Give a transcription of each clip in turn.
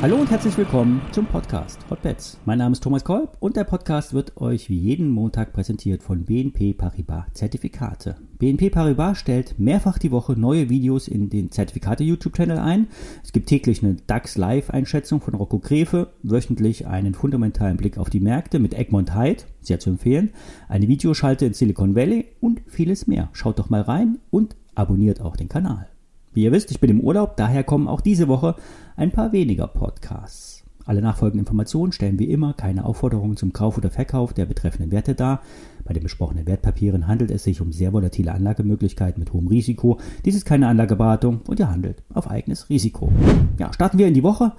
Hallo und herzlich willkommen zum Podcast Hotbets. Mein Name ist Thomas Kolb und der Podcast wird euch wie jeden Montag präsentiert von BNP Paribas Zertifikate. BNP Paribas stellt mehrfach die Woche neue Videos in den Zertifikate YouTube-Channel ein. Es gibt täglich eine DAX Live-Einschätzung von Rocco Grefe, wöchentlich einen fundamentalen Blick auf die Märkte mit Egmont Hyde, sehr zu empfehlen, eine Videoschalte in Silicon Valley und vieles mehr. Schaut doch mal rein und abonniert auch den Kanal. Wie ihr wisst, ich bin im Urlaub, daher kommen auch diese Woche ein paar weniger Podcasts. Alle nachfolgenden Informationen stellen wie immer keine Aufforderungen zum Kauf oder Verkauf der betreffenden Werte dar. Bei den besprochenen Wertpapieren handelt es sich um sehr volatile Anlagemöglichkeiten mit hohem Risiko. Dies ist keine Anlageberatung und ihr handelt auf eigenes Risiko. Ja, starten wir in die Woche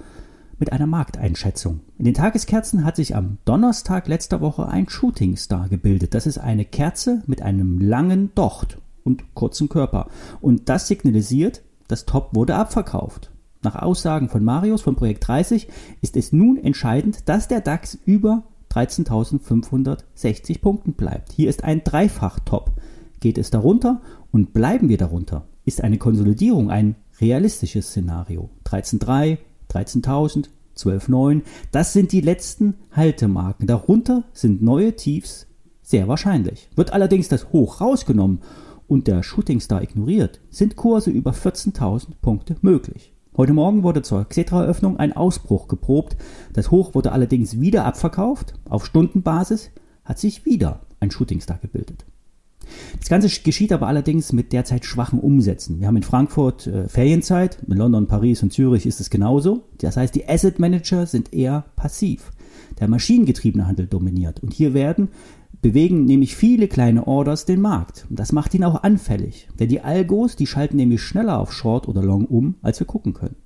mit einer Markteinschätzung. In den Tageskerzen hat sich am Donnerstag letzter Woche ein Shooting Star gebildet. Das ist eine Kerze mit einem langen Docht und kurzen Körper. Und das signalisiert, das Top wurde abverkauft. Nach Aussagen von Marius von Projekt 30 ist es nun entscheidend, dass der DAX über 13.560 Punkten bleibt. Hier ist ein Dreifach-Top. Geht es darunter und bleiben wir darunter, ist eine Konsolidierung ein realistisches Szenario. 13.3, 13.000, 12.9, das sind die letzten Haltemarken. Darunter sind neue Tiefs sehr wahrscheinlich. Wird allerdings das Hoch rausgenommen und der Shooting Star ignoriert, sind Kurse über 14.000 Punkte möglich. Heute Morgen wurde zur Xetra-Eröffnung ein Ausbruch geprobt. Das Hoch wurde allerdings wieder abverkauft. Auf Stundenbasis hat sich wieder ein Shooting Star gebildet. Das Ganze geschieht aber allerdings mit derzeit schwachen Umsätzen. Wir haben in Frankfurt äh, Ferienzeit, in London, Paris und Zürich ist es genauso. Das heißt, die Asset Manager sind eher passiv. Der maschinengetriebene Handel dominiert. Und hier werden bewegen nämlich viele kleine Orders den Markt. Das macht ihn auch anfällig. Denn die Algos, die schalten nämlich schneller auf Short oder Long um, als wir gucken können.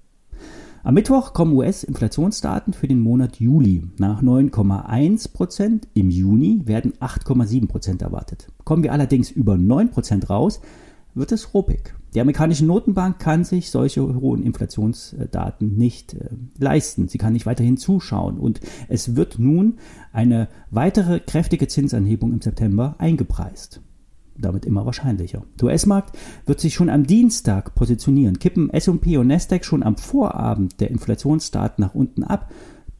Am Mittwoch kommen US-Inflationsdaten für den Monat Juli. Nach 9,1% im Juni werden 8,7% erwartet. Kommen wir allerdings über 9% raus, wird es ruppig. Die amerikanische Notenbank kann sich solche hohen Inflationsdaten nicht äh, leisten. Sie kann nicht weiterhin zuschauen. Und es wird nun eine weitere kräftige Zinsanhebung im September eingepreist. Damit immer wahrscheinlicher. Der US-Markt wird sich schon am Dienstag positionieren. Kippen S&P und Nasdaq schon am Vorabend der Inflationsdaten nach unten ab,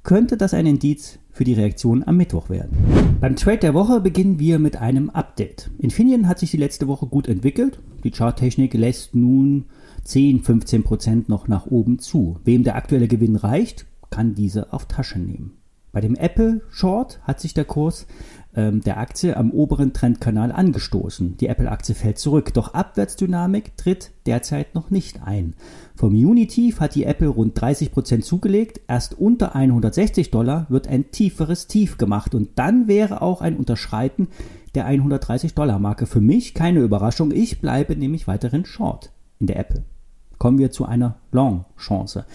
könnte das ein Indiz für die Reaktion am Mittwoch werden. Beim Trade der Woche beginnen wir mit einem Update. Infineon hat sich die letzte Woche gut entwickelt. Die Charttechnik lässt nun 10, 15 Prozent noch nach oben zu. Wem der aktuelle Gewinn reicht, kann diese auf Tasche nehmen. Bei dem Apple Short hat sich der Kurs ähm, der Aktie am oberen Trendkanal angestoßen. Die Apple-Aktie fällt zurück, doch Abwärtsdynamik tritt derzeit noch nicht ein. Vom Juni-Tief hat die Apple rund 30 Prozent zugelegt. Erst unter 160 Dollar wird ein tieferes Tief gemacht und dann wäre auch ein Unterschreiten der 130 Dollar Marke für mich keine Überraschung. Ich bleibe nämlich weiterhin short in der Apple. Kommen wir zu einer Long-Chance.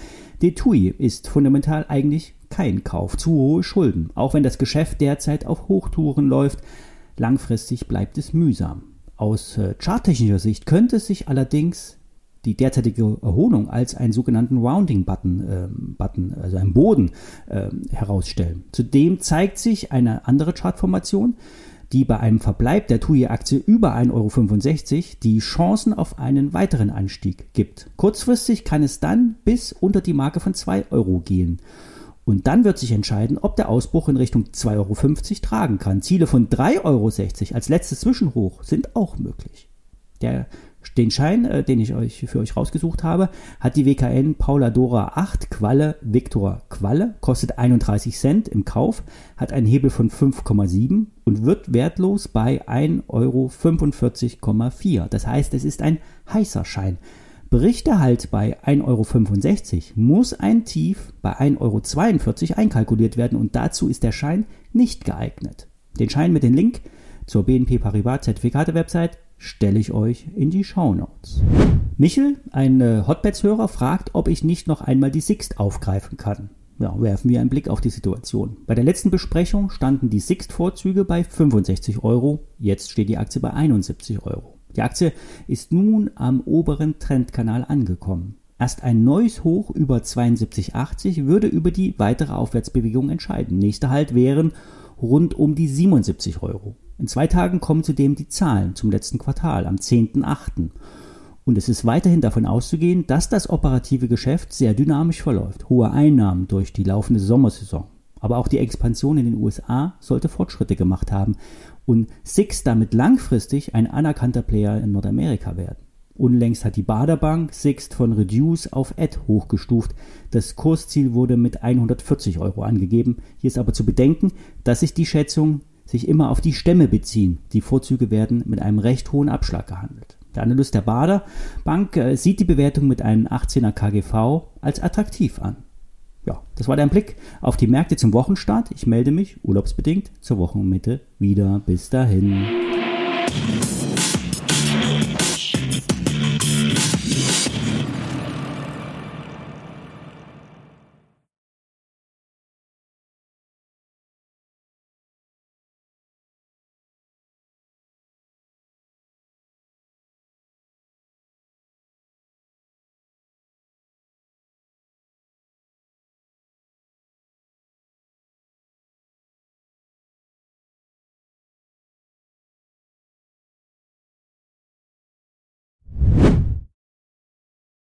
Die TUI ist fundamental eigentlich kein Kauf. Zu hohe Schulden. Auch wenn das Geschäft derzeit auf Hochtouren läuft, langfristig bleibt es mühsam. Aus äh, charttechnischer Sicht könnte sich allerdings die derzeitige Erholung als einen sogenannten Rounding-Button, äh, Button, also einen Boden äh, herausstellen. Zudem zeigt sich eine andere Chartformation, die bei einem Verbleib der TUI-Aktie über 1,65 Euro die Chancen auf einen weiteren Anstieg gibt. Kurzfristig kann es dann bis unter die Marke von 2 Euro gehen. Und dann wird sich entscheiden, ob der Ausbruch in Richtung 2,50 Euro tragen kann. Ziele von 3,60 Euro als letztes Zwischenhoch sind auch möglich. Der, den Schein, äh, den ich euch für euch rausgesucht habe, hat die WKN Paula Dora 8 Qualle Victor Qualle, kostet 31 Cent im Kauf, hat einen Hebel von 5,7 und wird wertlos bei 1,45,4 Euro. Das heißt, es ist ein heißer Schein. Berichte halt bei 1,65 Euro muss ein Tief bei 1,42 Euro einkalkuliert werden und dazu ist der Schein nicht geeignet. Den Schein mit dem Link zur BNP Paribas Zertifikate-Website stelle ich euch in die Show Notes. Michel, ein äh, Hotbeds-Hörer, fragt, ob ich nicht noch einmal die Sixt aufgreifen kann. Ja, werfen wir einen Blick auf die Situation. Bei der letzten Besprechung standen die Sixt-Vorzüge bei 65 Euro, jetzt steht die Aktie bei 71 Euro. Die Aktie ist nun am oberen Trendkanal angekommen. Erst ein neues Hoch über 72,80 würde über die weitere Aufwärtsbewegung entscheiden. Nächster Halt wären rund um die 77 Euro. In zwei Tagen kommen zudem die Zahlen zum letzten Quartal am 10.8. und es ist weiterhin davon auszugehen, dass das operative Geschäft sehr dynamisch verläuft. Hohe Einnahmen durch die laufende Sommersaison. Aber auch die Expansion in den USA sollte Fortschritte gemacht haben und Six damit langfristig ein anerkannter Player in Nordamerika werden. Unlängst hat die Baderbank Sixt von Reduce auf Add hochgestuft. Das Kursziel wurde mit 140 Euro angegeben. Hier ist aber zu bedenken, dass sich die Schätzungen sich immer auf die Stämme beziehen. Die Vorzüge werden mit einem recht hohen Abschlag gehandelt. Der Analyst der Bader Bank äh, sieht die Bewertung mit einem 18er KGV als attraktiv an. Ja, das war dein Blick auf die Märkte zum Wochenstart. Ich melde mich urlaubsbedingt zur Wochenmitte wieder. Bis dahin.